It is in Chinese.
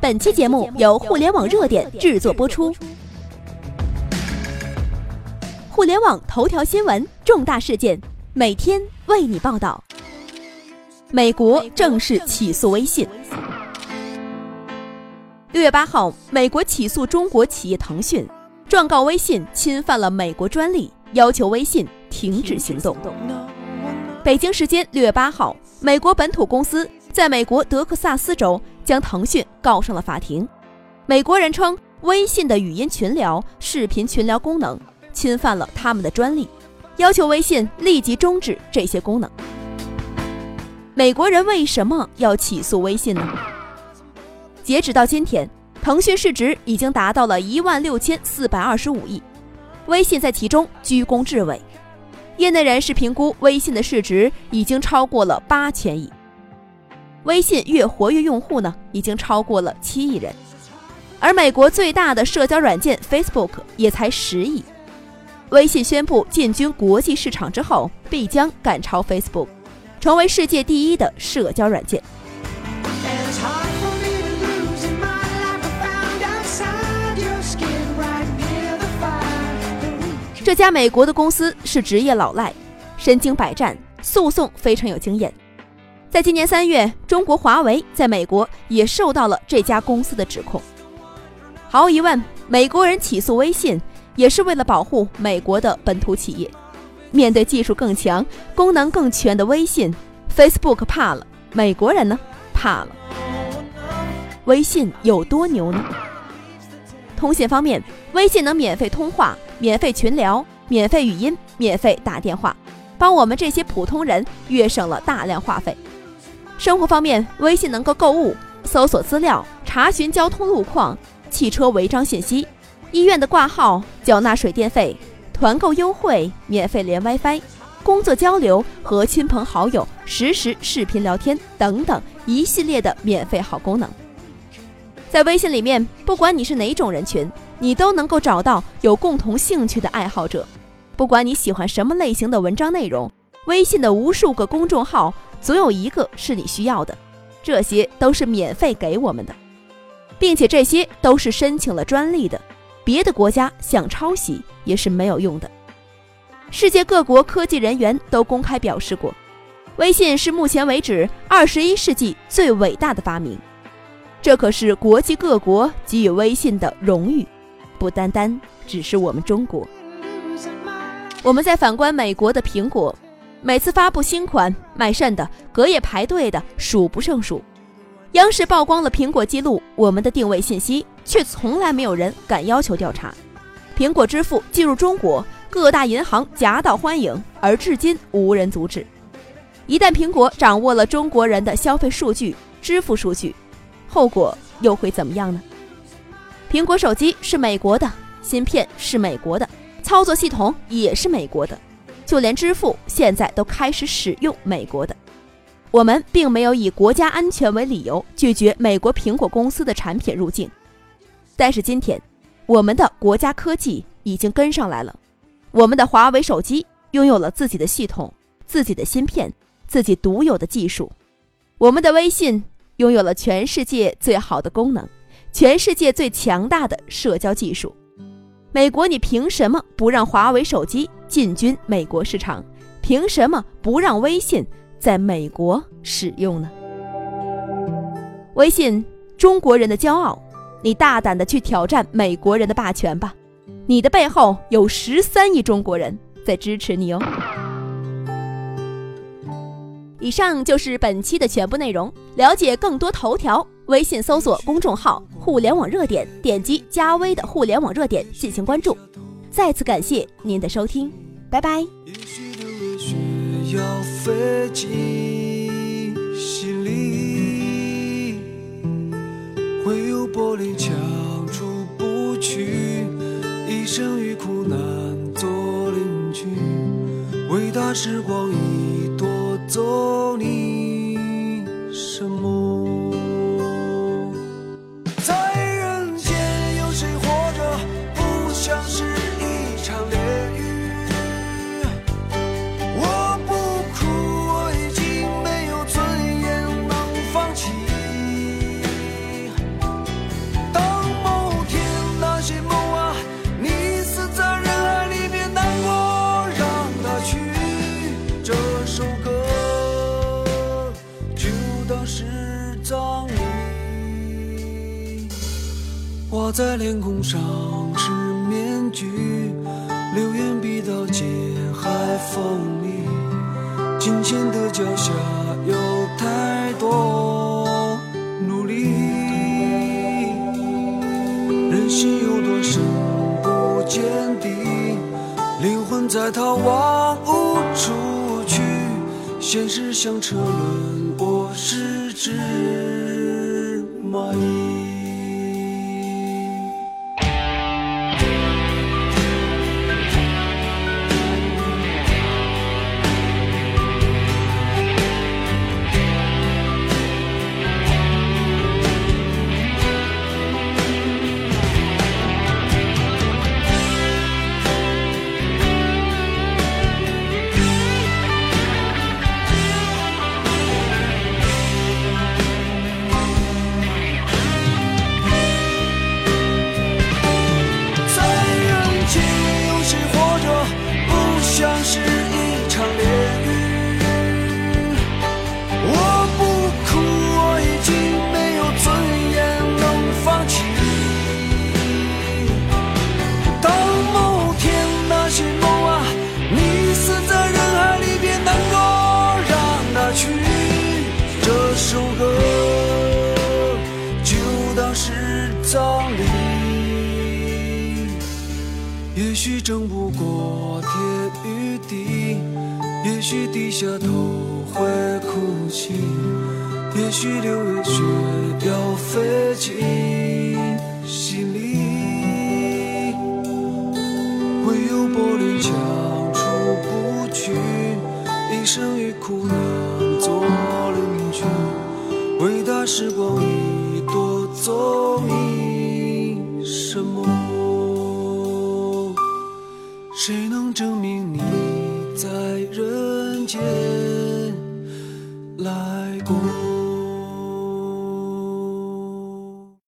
本期节目由互联网热点制作播出。互联网头条新闻，重大事件，每天为你报道。美国正式起诉微信。六月八号，美国起诉中国企业腾讯，状告微信侵犯了美国专利，要求微信停止行动。北京时间六月八号，美国本土公司在美国德克萨斯州将腾讯告上了法庭。美国人称，微信的语音群聊、视频群聊功能。侵犯了他们的专利，要求微信立即终止这些功能。美国人为什么要起诉微信呢？截止到今天，腾讯市值已经达到了一万六千四百二十五亿，微信在其中居功至伟。业内人士评估，微信的市值已经超过了八千亿。微信月活跃用户呢，已经超过了七亿人，而美国最大的社交软件 Facebook 也才十亿。微信宣布进军国际市场之后，必将赶超 Facebook，成为世界第一的社交软件。这家美国的公司是职业老赖，身经百战，诉讼非常有经验。在今年三月，中国华为在美国也受到了这家公司的指控。毫无疑问，美国人起诉微信。也是为了保护美国的本土企业。面对技术更强、功能更全的微信，Facebook 怕了，美国人呢怕了。微信有多牛呢？通信方面，微信能免费通话、免费群聊、免费语音、免费打电话，帮我们这些普通人约省了大量话费。生活方面，微信能够购物、搜索资料、查询交通路况、汽车违章信息。医院的挂号、缴纳水电费、团购优惠、免费连 WiFi、工作交流和亲朋好友实时视频聊天等等一系列的免费好功能，在微信里面，不管你是哪种人群，你都能够找到有共同兴趣的爱好者。不管你喜欢什么类型的文章内容，微信的无数个公众号总有一个是你需要的，这些都是免费给我们的，并且这些都是申请了专利的。别的国家想抄袭也是没有用的。世界各国科技人员都公开表示过，微信是目前为止二十一世纪最伟大的发明。这可是国际各国给予微信的荣誉，不单单只是我们中国。我们再反观美国的苹果，每次发布新款，卖肾的、隔夜排队的数不胜数。央视曝光了苹果记录我们的定位信息。却从来没有人敢要求调查。苹果支付进入中国，各大银行夹道欢迎，而至今无人阻止。一旦苹果掌握了中国人的消费数据、支付数据，后果又会怎么样呢？苹果手机是美国的，芯片是美国的，操作系统也是美国的，就连支付现在都开始使用美国的。我们并没有以国家安全为理由拒绝美国苹果公司的产品入境。但是今天，我们的国家科技已经跟上来了，我们的华为手机拥有了自己的系统、自己的芯片、自己独有的技术，我们的微信拥有了全世界最好的功能、全世界最强大的社交技术。美国，你凭什么不让华为手机进军美国市场？凭什么不让微信在美国使用呢？微信，中国人的骄傲。你大胆的去挑战美国人的霸权吧，你的背后有十三亿中国人在支持你哦。以上就是本期的全部内容，了解更多头条，微信搜索公众号“互联网热点”，点击加微的“互联网热点”进行关注。再次感谢您的收听，拜拜。玻璃墙出不去，一生与苦难做邻居。伟大时光已夺走你什么？画在脸孔上是面具，流言比刀尖还锋利。金钱的脚下有太多努力，人心有多深不见底，灵魂在逃亡无处去，现实像车轮，我是只蚂蚁。也许争不过天与地，也许低下头会哭泣，也许六月雪要飞进心里，唯有玻璃墙出不去，一生与苦难做邻居，伟大时光已夺走。谁能证明你在人间？